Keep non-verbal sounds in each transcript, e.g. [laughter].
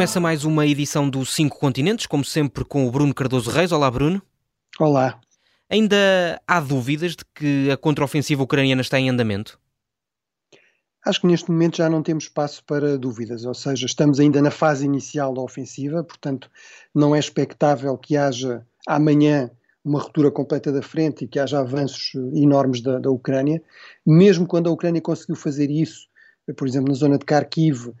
começa mais uma edição do Cinco Continentes, como sempre com o Bruno Cardoso Reis. Olá, Bruno. Olá. Ainda há dúvidas de que a contraofensiva ucraniana está em andamento? Acho que neste momento já não temos espaço para dúvidas, ou seja, estamos ainda na fase inicial da ofensiva, portanto, não é expectável que haja amanhã uma ruptura completa da frente e que haja avanços enormes da, da Ucrânia. Mesmo quando a Ucrânia conseguiu fazer isso, por exemplo, na zona de Kharkiv,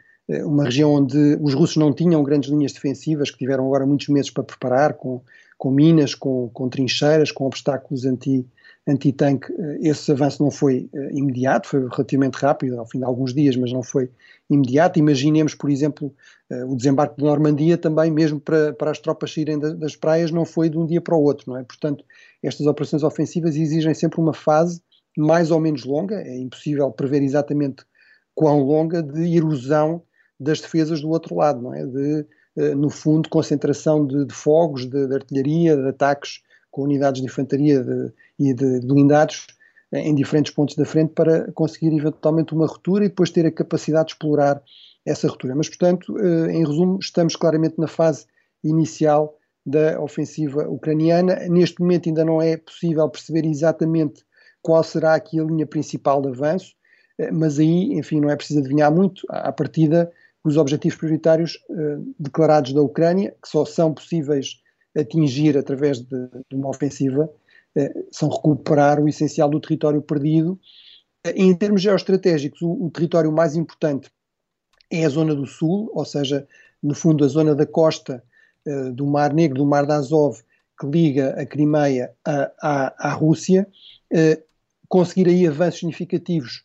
uma região onde os russos não tinham grandes linhas defensivas, que tiveram agora muitos meses para preparar, com, com minas, com, com trincheiras, com obstáculos anti, anti-tanque. Eh, esse avanço não foi uh, imediato, foi relativamente rápido, ao fim de alguns dias, mas não foi imediato. Imaginemos, por exemplo, uh, o desembarque de Normandia também, mesmo para, para as tropas saírem da, das praias, não foi de um dia para o outro, não é? Portanto, estas operações ofensivas exigem sempre uma fase mais ou menos longa, é impossível prever exatamente quão longa, de erosão das defesas do outro lado, não é? De, uh, no fundo, concentração de, de fogos, de, de, artilharia, de ataques com unidades de infantaria e de blindados em diferentes pontos da frente para conseguir eventualmente uma ruptura e depois ter a capacidade de explorar essa ruptura. Mas, portanto, eh, em resumo, estamos claramente na fase inicial da ofensiva ucraniana. Neste momento ainda não é possível perceber exatamente qual será aqui a linha principal de avanço, eh, mas aí, enfim, não é preciso adivinhar muito. À partida, os objetivos prioritários eh, declarados da Ucrânia, que só são possíveis atingir através de, de uma ofensiva, eh, são recuperar o essencial do território perdido. Eh, em termos geoestratégicos, o, o, território mais importante é a zona do sul, ou seja, no fundo, a zona da costa do Mar Negro, do Mar de Azov, que liga a Crimeia à, à, Rússia. Conseguir aí avanços significativos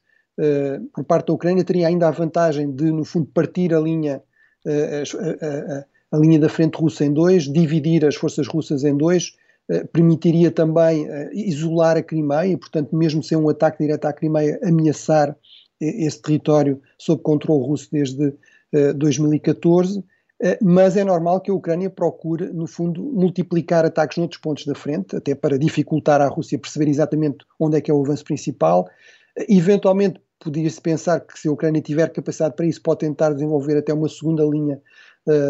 por parte da Ucrânia teria ainda a vantagem de, no fundo, partir a linha, a, a linha da frente russa em dois, dividir as forças russas em dois, eh, permitiria também isolar a Crimeia e, portanto, mesmo sem um ataque direto à Crimeia, ameaçar esse território sob controle russo desde 2014. mas é normal que a Ucrânia procure, no fundo, multiplicar ataques noutros pontos da frente, até para dificultar à Rússia perceber exatamente onde é que é o avanço principal. eventualmente, podia-se pensar que se a Ucrânia tiver capacidade para isso, pode tentar desenvolver até uma segunda linha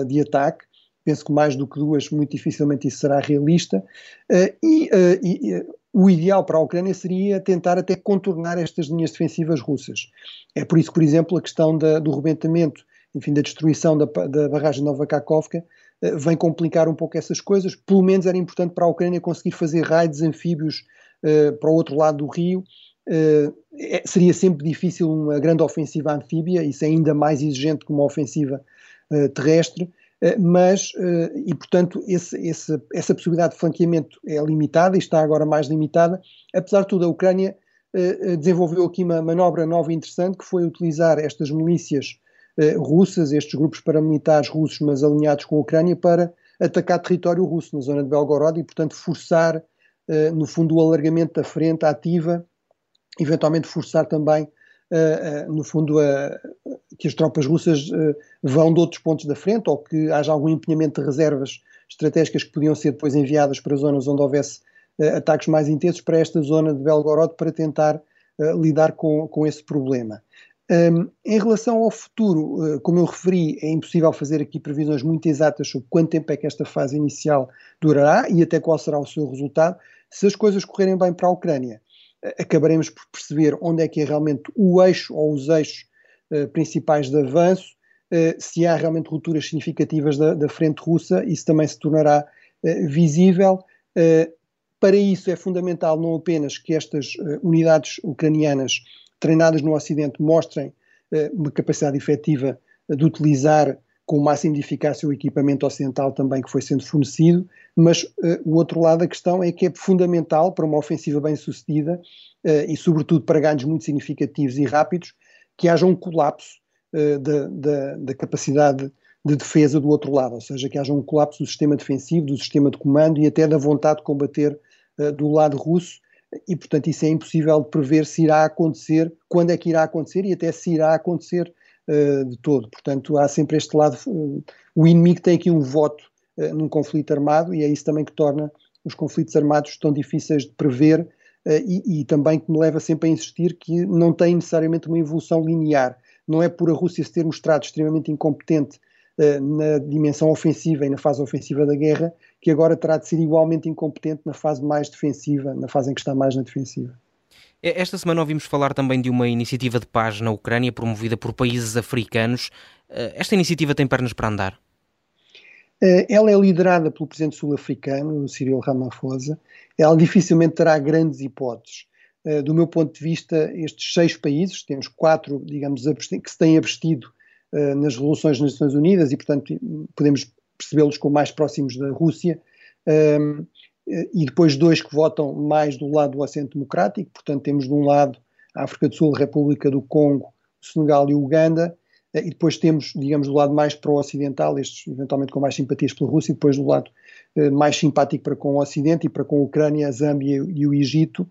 de ataque penso que mais do que duas, muito dificilmente isso será realista. Uh, e, uh, e uh, o ideal para a Ucrânia seria tentar até contornar estas linhas defensivas russas. É por isso, por exemplo, a questão da, do rebentamento, enfim, da destruição da, da barragem Nova Kakovka vem complicar um pouco essas coisas. Pelo menos era importante para a Ucrânia conseguir fazer raids anfíbios para o outro lado do rio. É, seria sempre difícil uma grande ofensiva anfíbia, isso é ainda mais exigente que uma ofensiva terrestre. Eh, mas, eh, e portanto, esse, esse, essa possibilidade de flanqueamento é limitada e está agora mais limitada. Apesar de tudo, a Ucrânia eh, desenvolveu aqui uma manobra nova e interessante, que foi utilizar estas milícias russas, estes grupos paramilitares russos, mas alinhados com a Ucrânia, para atacar território russo na zona de Belgorod e, portanto, forçar, no fundo, o alargamento da frente ativa, eventualmente forçar também uh, no fundo, uh, que as tropas russas vão de outros pontos da frente ou que haja algum empenhamento de reservas estratégicas que podiam ser depois enviadas para zonas onde houvesse ataques mais intensos para esta zona de Belgorod para tentar lidar com, com esse problema. Um, em relação ao futuro, uh, como eu referi, é impossível fazer aqui previsões muito exatas sobre quanto tempo é que esta fase inicial durará e até qual será o seu resultado. Se as coisas correrem bem para a Ucrânia, acabaremos por perceber onde é que é realmente o eixo ou os eixos uh, principais de avanço, uh, se há realmente rupturas significativas da, da, frente russa, isso também se tornará uh, visível. para isso é fundamental não apenas que estas unidades ucranianas treinadas no Ocidente mostrem uma capacidade efetiva de utilizar com de eficácia o equipamento ocidental também que foi sendo fornecido, mas uh, o outro lado da questão é que é fundamental para uma ofensiva bem sucedida uh, e sobretudo para ganhos muito significativos e rápidos, que haja um colapso uh, da, da, da, capacidade de defesa do outro lado, ou seja, que haja um colapso do sistema defensivo, do sistema de comando e até da vontade de combater do lado russo, e portanto isso é impossível de prever se irá acontecer, quando é que irá acontecer e até se irá acontecer uh, de todo. Portanto, há sempre este lado. Uh, o inimigo tem aqui um voto uh, num conflito armado e é isso também que torna os conflitos armados tão difíceis de prever e, e, também que me leva sempre a insistir que não tem necessariamente uma evolução linear. Não é por a Rússia se ter mostrado extremamente incompetente na dimensão ofensiva e na fase ofensiva da guerra, que agora terá de ser igualmente incompetente na fase mais defensiva, na fase em que está mais na defensiva. Esta semana ouvimos falar também de uma iniciativa de paz na Ucrânia promovida por países africanos. Esta iniciativa tem pernas para andar? Ela é liderada pelo presidente sul-africano, Cyril Ramaphosa. Ela dificilmente terá grandes hipóteses. Do meu ponto de vista, estes seis países, temos quatro, digamos, que se têm abstido nas resoluções das Nações Unidas e, portanto, podemos percebê-los como mais próximos da Rússia, e depois dois que votam mais do lado do Ocidente Democrático, portanto, temos de um lado a África do Sul, a República do Congo, Senegal e Uganda, e depois temos, digamos, do lado mais pró-ocidental, estes eventualmente com mais simpatias pela Rússia, e depois do lado mais simpático para com o Ocidente e para com a Ucrânia, a Zâmbia e o Egito.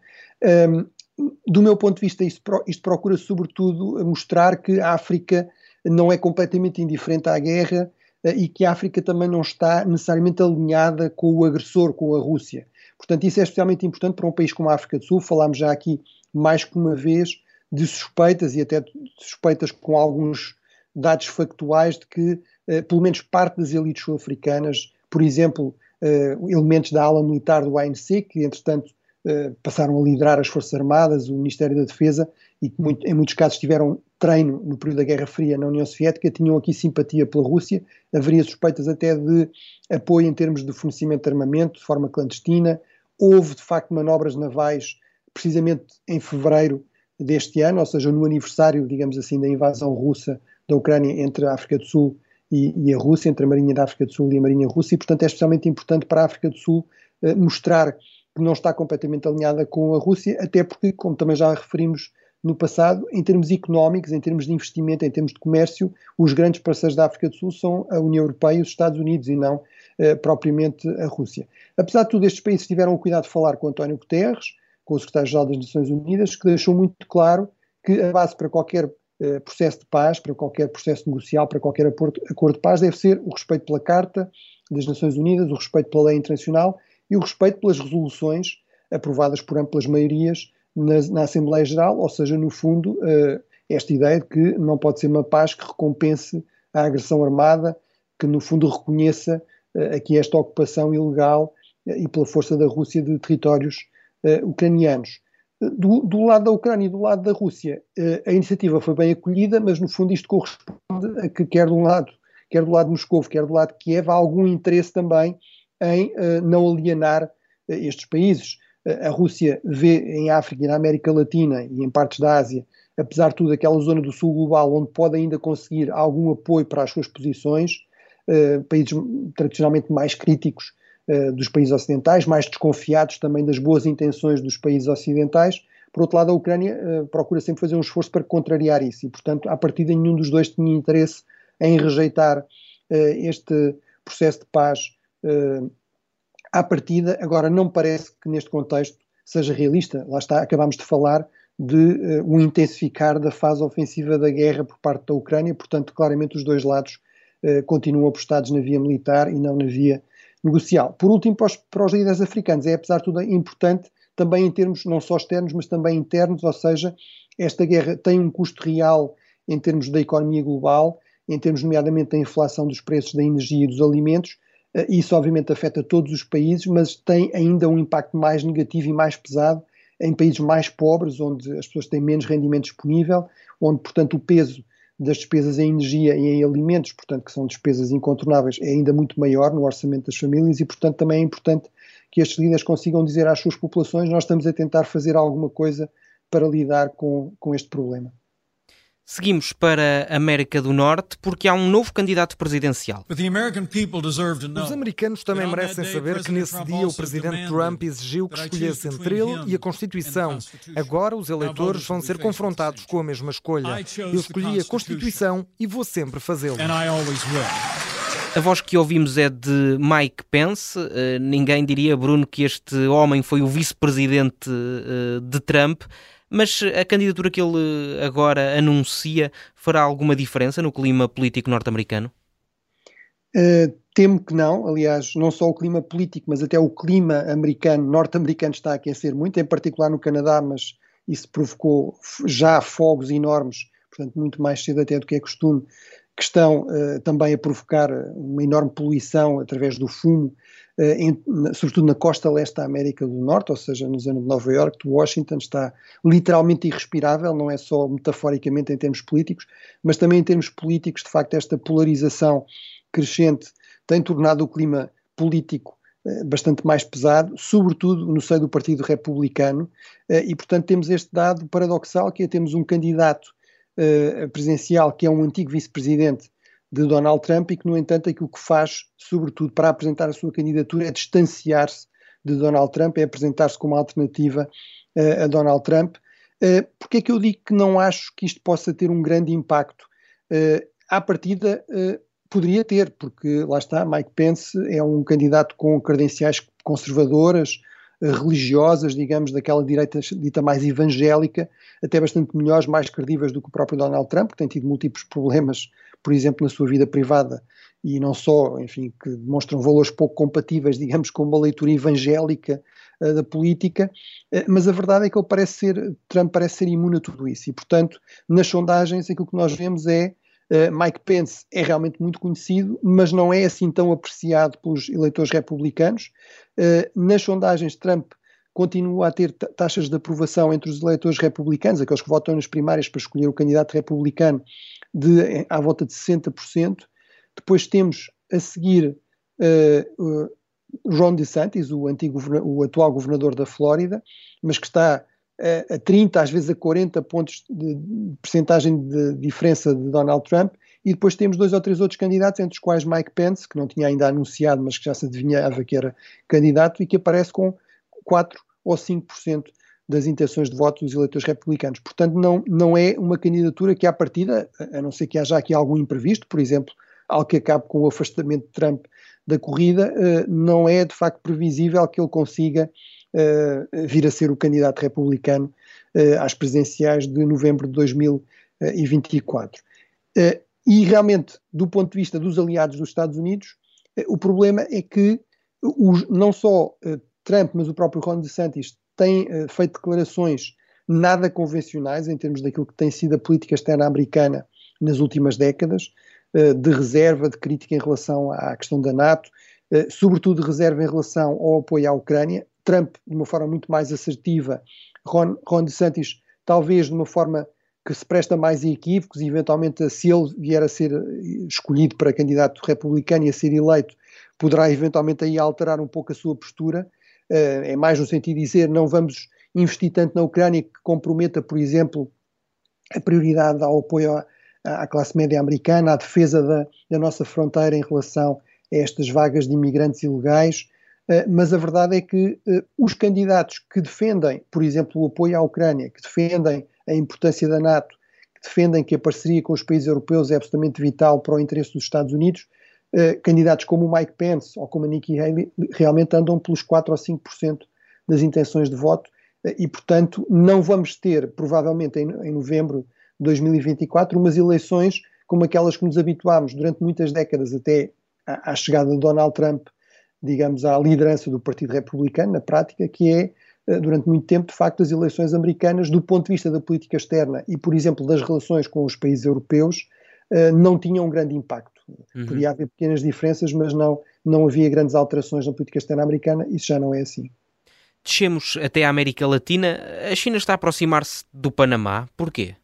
do meu ponto de vista, isto, procura sobretudo mostrar que a África não é completamente indiferente à guerra eh, e que a África também não está necessariamente alinhada com o agressor, com a Rússia. Portanto, isso é especialmente importante para um país como a África do Sul. Falámos já aqui mais que uma vez de suspeitas e até suspeitas com alguns dados factuais de que, eh, pelo menos parte das elites sul-africanas, por exemplo, eh, elementos da ala militar do ANC, que entretanto passaram a liderar as Forças Armadas, o Ministério da Defesa, e que muito, em muitos casos tiveram treino no período da Guerra Fria na União Soviética, tinham aqui simpatia pela Rússia, haveria suspeitas até de apoio em termos de fornecimento de armamento de forma clandestina. Houve, de facto, manobras navais precisamente em fevereiro deste ano, ou seja, no aniversário, digamos assim, da invasão russa da Ucrânia entre a África do Sul e, e, a Rússia, entre a Marinha da África do Sul e a Marinha Russa, e portanto é especialmente importante para a África do Sul eh, mostrar que não está completamente alinhada com a Rússia, até porque, como também já referimos no passado, em termos económicos, em termos de investimento, em termos de comércio, os grandes parceiros da África do Sul são a União Europeia e os Estados Unidos e não eh, propriamente a Rússia. Apesar de tudo, estes países tiveram o cuidado de falar com António Guterres, com o secretário-geral das Nações Unidas, que deixou muito claro que a base para qualquer eh, processo de paz, para qualquer processo negocial, para qualquer acordo, acordo de paz, deve ser o respeito pela Carta das Nações Unidas, o respeito pela lei internacional e o respeito pelas resoluções aprovadas por amplas maiorias na, na Assembleia Geral, ou seja, no fundo, uh, esta ideia de que não pode ser uma paz que recompense a agressão armada, que no fundo reconheça uh, aqui esta ocupação ilegal uh, e pela força da Rússia de territórios ucranianos. Do, do, lado da Ucrânia e do lado da Rússia, a iniciativa foi bem acolhida, mas no fundo isto corresponde a que quer de um lado, quer do lado de Moscou, quer do lado de Kiev, há algum interesse também em não alienar estes países a Rússia vê em África e na América Latina e em partes da Ásia, apesar de tudo, aquela zona do sul global onde pode ainda conseguir algum apoio para as suas posições, uh, países tradicionalmente mais críticos uh, dos países ocidentais, mais desconfiados também das boas intenções dos países ocidentais. Por outro lado, a Ucrânia uh, procura sempre fazer um esforço para contrariar isso e, portanto, a partir de nenhum dos dois tinha interesse em rejeitar este processo de paz à partida, agora não parece que neste contexto seja realista. Lá está, acabamos de falar de uh, um intensificar da fase ofensiva da guerra por parte da Ucrânia, portanto, claramente os dois lados uh, continuam apostados na via militar e não na via negocial. Por último, para os, para os líderes africanos, é apesar de tudo importante também em termos não só externos, mas também internos, ou seja, esta guerra tem um custo real em termos da economia global, em termos nomeadamente da inflação dos preços da energia e dos alimentos, isso, obviamente, afeta todos os países, mas tem ainda um impacto mais negativo e mais pesado em países mais pobres, onde as pessoas têm menos rendimento disponível, onde, portanto, o peso das despesas em energia e em alimentos, portanto, que são despesas incontornáveis, é ainda muito maior no orçamento das famílias e, portanto, também é importante que estes líderes consigam dizer às suas populações: nós estamos a tentar fazer alguma coisa para lidar com, com este problema. Seguimos para a América do Norte porque há um novo candidato presidencial. Os americanos também merecem saber que nesse dia o presidente Trump exigiu que escolhesse entre ele e a Constituição. Agora os eleitores vão ser confrontados com a mesma escolha. Eu escolhi a Constituição e vou sempre fazê-lo. A voz que ouvimos é de Mike Pence. Uh, ninguém diria, Bruno, que este homem foi o vice-presidente uh, de Trump. Mas a candidatura que ele agora anuncia fará alguma diferença no clima político norte-americano? Uh, temo que não. Aliás, não só o clima político, mas até o clima americano, norte-americano, está a aquecer muito, em particular no Canadá, mas isso provocou já fogos enormes, portanto, muito mais cedo até do que é costume, que estão também a provocar uma enorme poluição através do fumo, em, sobretudo na costa leste da América do Norte, ou seja, na zona de Nova York, de Washington, está literalmente irrespirável, não é só metaforicamente em termos políticos, mas também em termos políticos, de facto, esta polarização crescente tem tornado o clima político eh, bastante mais pesado, sobretudo no seio do Partido Republicano, eh, e portanto temos este dado paradoxal que é temos um candidato presidencial que é um antigo vice-presidente de Donald Trump e que, no entanto, aquilo que faz, sobretudo para apresentar a sua candidatura, é distanciar-se de Donald Trump, é apresentar-se como alternativa uh, a Donald Trump. Uh, Porque é que eu digo que não acho que isto possa ter um grande impacto? Uh, à partida, uh, poderia ter, porque lá está, Mike Pence é um candidato com credenciais conservadoras, eh, religiosas, digamos, daquela direita dita mais evangélica, até bastante melhores, mais credíveis do que o próprio Donald Trump, que tem tido múltiplos problemas, por exemplo, na sua vida privada, e não só, enfim, que demonstram valores pouco compatíveis, digamos, com uma leitura evangélica uh, da política, uh, mas a verdade é que ele parece ser, Trump parece ser imune a tudo isso, e portanto, nas sondagens, aquilo que nós vemos é Uh, Mike Pence é realmente muito conhecido, mas não é assim tão apreciado pelos eleitores republicanos. Nas sondagens, Trump continua a ter taxas de aprovação entre os eleitores republicanos, aqueles que votam nas primárias para escolher o candidato republicano, de à volta de 60%. Depois temos a seguir uh, Ron DeSantis, o, antigo, o atual governador da Flórida, mas que está a 30, às vezes a 40 pontos de percentagem de diferença de Donald Trump, e depois temos dois ou três outros candidatos, entre os quais Mike Pence, que não tinha ainda anunciado, mas que já se adivinhava que era candidato, e que aparece com 4 ou 5% das intenções de voto dos eleitores republicanos. Portanto, não, não é uma candidatura que, à partida, a não ser que haja aqui algum imprevisto, por exemplo, algo que acabe com o afastamento de Trump da corrida, eh, não é de facto previsível que ele consiga uh, vir a ser o candidato republicano uh, às presidenciais de novembro de 2024. Uh, e realmente, do ponto de vista dos aliados dos Estados Unidos, o problema é que os, não só Trump, mas o próprio Ron DeSantis têm feito declarações nada convencionais em termos daquilo que tem sido a política externa americana nas últimas décadas, de reserva, de crítica em relação à questão da NATO, sobretudo de reserva em relação ao apoio à Ucrânia, Trump de uma forma muito mais assertiva, Ron, Ron DeSantis talvez de uma forma que se presta mais a equívocos e eventualmente se ele vier a ser escolhido para candidato republicano e a ser eleito, poderá eventualmente aí alterar um pouco a sua postura, uh, é mais no sentido de dizer não vamos investir tanto na Ucrânia que comprometa, por exemplo, a prioridade ao apoio à, à classe média americana, à defesa da, da nossa fronteira em relação a estas vagas de imigrantes ilegais, eh, mas a verdade é que uh, os candidatos que defendem, por exemplo, o apoio à Ucrânia, que defendem a importância da NATO, que defendem que a parceria com os países europeus é absolutamente vital para o interesse dos Estados Unidos, uh, candidatos como o Mike Pence ou como a Nikki Haley realmente andam pelos 4 ou 5% das intenções de voto e, portanto, não vamos ter, provavelmente em, em novembro de 2024, umas eleições como aquelas que nos habituámos durante muitas décadas até à, à chegada de Donald Trump digamos, à liderança do Partido Republicano, na prática, que é, eh, durante muito tempo, de facto, as eleições americanas, do ponto de vista da política externa e, por exemplo, das relações com os países europeus, eh, não tinham um grande impacto. Uhum. Podia haver pequenas diferenças, mas não, não havia grandes alterações na política externa americana, isso já não é assim. Descemos até a América Latina. A China está a aproximar-se do Panamá. Porquê?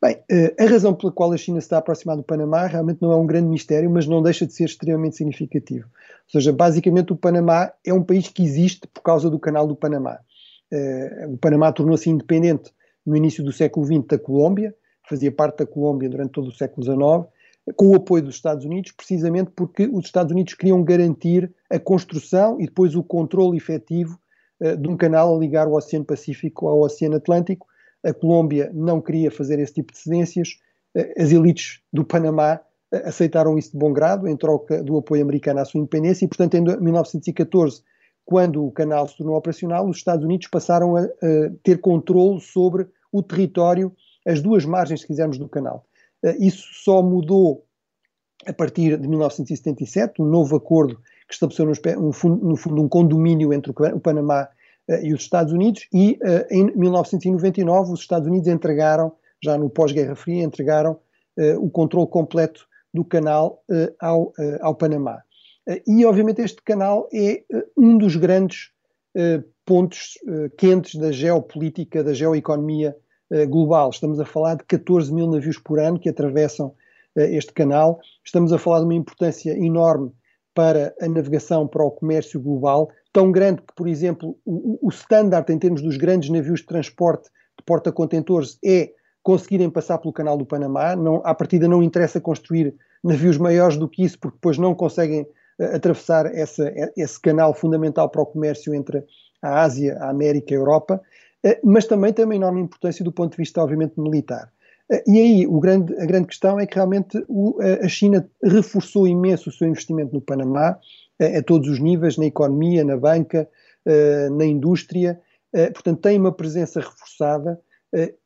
Bem, eh, a razão pela qual a China se está a aproximar do Panamá realmente não é um grande mistério, mas não deixa de ser extremamente significativo. Ou seja, basicamente o Panamá é um país que existe por causa do canal do Panamá. Eh, o Panamá tornou-se independente no início do século XX da Colômbia, fazia parte da Colômbia durante todo o século XIX, com o apoio dos Estados Unidos, precisamente porque os Estados Unidos queriam garantir a construção e depois o controle efetivo eh, de um canal a ligar o Oceano Pacífico ao Oceano Atlântico, a Colômbia não queria fazer esse tipo de cedências, eh, as elites do Panamá eh, aceitaram isso de bom grado, em troca do apoio americano à sua independência, e, portanto, em 1914, quando o canal se tornou operacional, os Estados Unidos passaram a, a ter controle sobre o território, as duas margens, se quisermos, do canal. Eh, isso só mudou a partir de 1977, um novo acordo que estabeleceu no, fundo um condomínio entre o Panamá uh, e os Estados Unidos, e uh, em 1999 os Estados Unidos entregaram, já no pós-Guerra Fria, entregaram o controle completo do canal ao, ao Panamá. e, obviamente, este canal é um dos grandes pontos quentes da geopolítica, da geoeconomia global. Estamos a falar de 14 mil navios por ano que atravessam este canal. Estamos a falar de uma importância enorme para a navegação, para o comércio global, tão grande que, por exemplo, o, o standard em termos dos grandes navios de transporte de porta-contentores é conseguirem passar pelo canal do Panamá. Não, à partida não interessa construir navios maiores do que isso, porque depois não conseguem uh, atravessar essa, esse canal fundamental para o comércio entre a Ásia, a América e a Europa, mas também tem uma enorme importância do ponto de vista, obviamente, militar. E aí grande, a grande questão é que realmente o, a China reforçou imenso o seu investimento no Panamá, a, a todos os níveis, na economia, na banca, na indústria, portanto tem uma presença reforçada.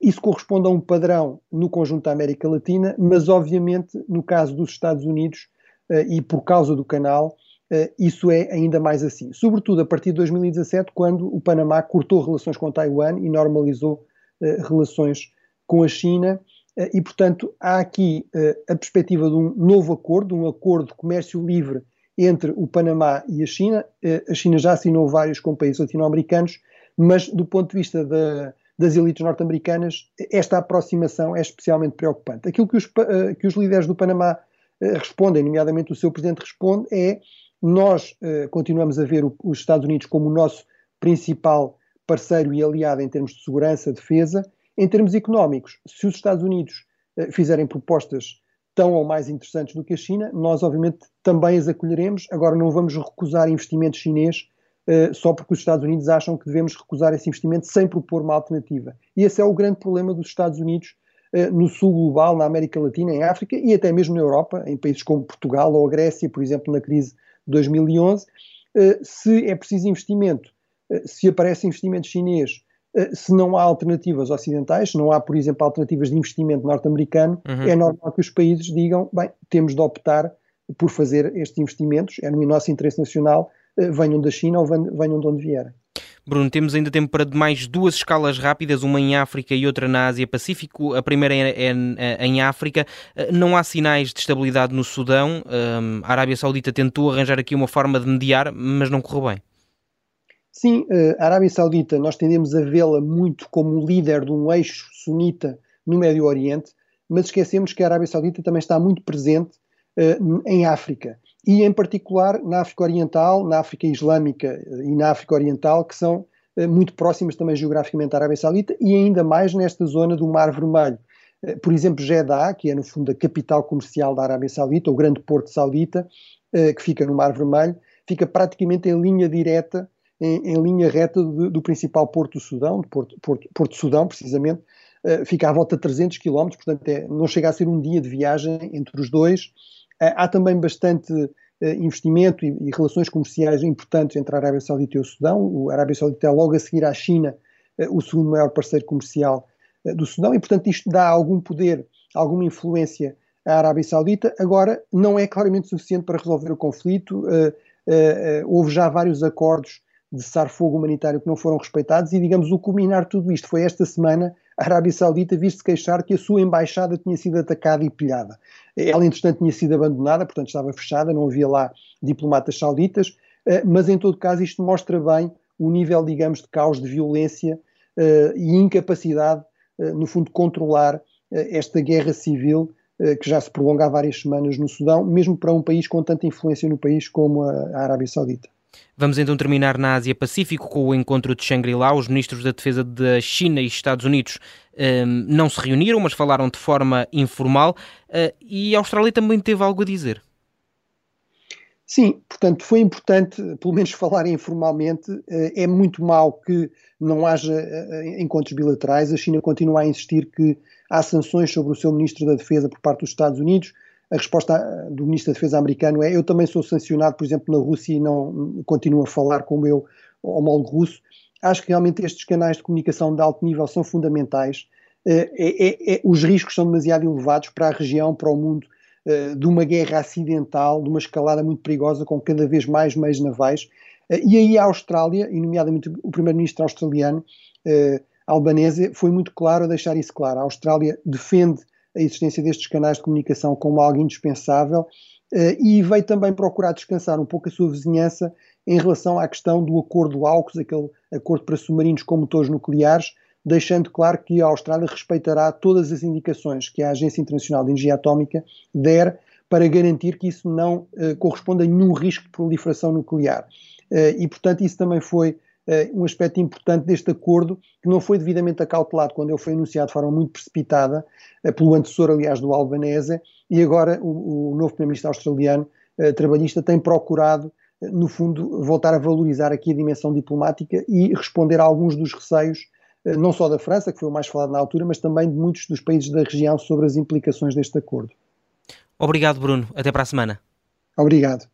Isso corresponde a um padrão no conjunto da América Latina, mas obviamente no caso dos Estados Unidos e por causa do canal, isso é ainda mais assim. Sobretudo a partir de 2017, quando o Panamá cortou relações com Taiwan e normalizou relações com a China eh, e, portanto, há aqui eh, a perspectiva de um novo acordo, um acordo de comércio livre entre o Panamá e a China. Eh, a China já assinou vários com países latino-americanos, mas do ponto de vista da, das elites norte-americanas, esta aproximação é especialmente preocupante. Aquilo que os, que os líderes do Panamá respondem, nomeadamente o seu presidente responde, é nós continuamos a ver os Estados Unidos como o nosso principal parceiro e aliado em termos de segurança, defesa, em termos económicos, se os Estados Unidos eh, fizerem propostas tão ou mais interessantes do que a China, nós obviamente também as acolheremos. Agora não vamos recusar investimento chinês uh, só porque os Estados Unidos acham que devemos recusar esse investimento sem propor uma alternativa. E esse é o grande problema dos Estados Unidos uh, no sul global, na América Latina, em África e até mesmo na Europa, em países como Portugal ou a Grécia, por exemplo, na crise 2011. Uh, se é preciso investimento, se aparece investimento chinês eh, se não há alternativas ocidentais, se não há, por exemplo, alternativas de investimento norte-americano, uhum. é normal que os países digam, bem, temos de optar por fazer estes investimentos, é no nosso interesse nacional, eh, venham da China ou venham de onde vierem. Bruno, temos ainda tempo para mais duas escalas rápidas, uma em África e outra na Ásia-Pacífico. A primeira é, é, é, em África. Eh, não há sinais de estabilidade no Sudão. A Arábia Saudita tentou arranjar aqui uma forma de mediar, mas não correu bem. Sim, eh, a Arábia Saudita, nós tendemos a vê-la muito como líder de um eixo sunita no Médio Oriente, mas esquecemos que a Arábia Saudita também está muito presente uh, em África. E, em particular, na África Oriental, na África Islâmica eh, e na África Oriental, que são uh, muito próximas também geograficamente à Arábia Saudita, e ainda mais nesta zona do Mar Vermelho. Uh, por exemplo, Jeddah, que é no fundo a capital comercial da Arábia Saudita, o grande porto saudita, que fica no Mar Vermelho, fica praticamente em linha direta em, em linha reta do, do, principal porto do Sudão, do Porto, Porto, Porto Sudão, precisamente, fica à volta de 300 km, portanto é, não chega a ser um dia de viagem entre os dois. Uh, há também bastante uh, investimento e, e, relações comerciais importantes entre a Arábia Saudita e o Sudão. A Arábia Saudita é logo a seguir à China o segundo maior parceiro comercial do Sudão e, portanto, isto dá algum poder, alguma influência à Arábia Saudita. Agora, não é claramente suficiente para resolver o conflito. houve já vários acordos de cessar-fogo humanitário que não foram respeitados e, digamos, o culminar tudo isto foi esta semana a Arábia Saudita visto-se queixar que a sua embaixada tinha sido atacada e pilhada. Ela, entretanto, tinha sido abandonada, portanto estava fechada, não havia lá diplomatas sauditas, eh, mas em todo caso isto mostra bem o nível, digamos, de caos, de violência eh, e incapacidade, eh, no fundo, de controlar esta guerra civil que já se prolonga há várias semanas no Sudão, mesmo para um país com tanta influência no país como a Arábia Saudita. Vamos então terminar na Ásia-Pacífico com o encontro de Shangri-La. Os ministros da Defesa da China e Estados Unidos um, não se reuniram, mas falaram de forma informal. Uh, e a Austrália também teve algo a dizer. Sim, portanto, foi importante, pelo menos [laughs] falar informalmente. É muito mal que não haja encontros bilaterais. A China continua a insistir que há sanções sobre o seu ministro da Defesa por parte dos Estados Unidos a resposta do Ministro da Defesa americano é eu também sou sancionado, por exemplo, na Rússia e não continuo a falar com o meu homólogo russo. Acho que realmente estes canais de comunicação de alto nível são fundamentais. Eh, é, é, é, os riscos são demasiado elevados para a região, para o mundo, eh, de uma guerra acidental, de uma escalada muito perigosa, com cada vez mais meios navais. Eh, e aí a Austrália, e nomeadamente o primeiro-ministro australiano, Albanese, foi muito claro a deixar isso claro. A Austrália defende a existência destes canais de comunicação como algo indispensável e veio também procurar descansar um pouco a sua vizinhança em relação à questão do acordo AUKUS, aquele acordo para submarinos com motores nucleares, deixando claro que a Austrália respeitará todas as indicações que a Agência Internacional de Energia Atómica der para garantir que isso não uh, corresponda a nenhum risco de proliferação nuclear. Uh, e, portanto, isso também foi uh, um aspecto importante deste acordo, que não foi devidamente acautelado quando ele foi anunciado de forma muito precipitada, pelo antecessor, aliás, do Albanese, e agora o, o novo Primeiro-Ministro australiano, trabalhista, tem procurado no fundo, voltar a valorizar aqui a dimensão diplomática e responder a alguns dos receios, eh, não só da França, que foi o mais falado na altura, mas também de muitos dos países da região sobre as implicações deste acordo. Obrigado, Bruno. Até para a semana. Obrigado.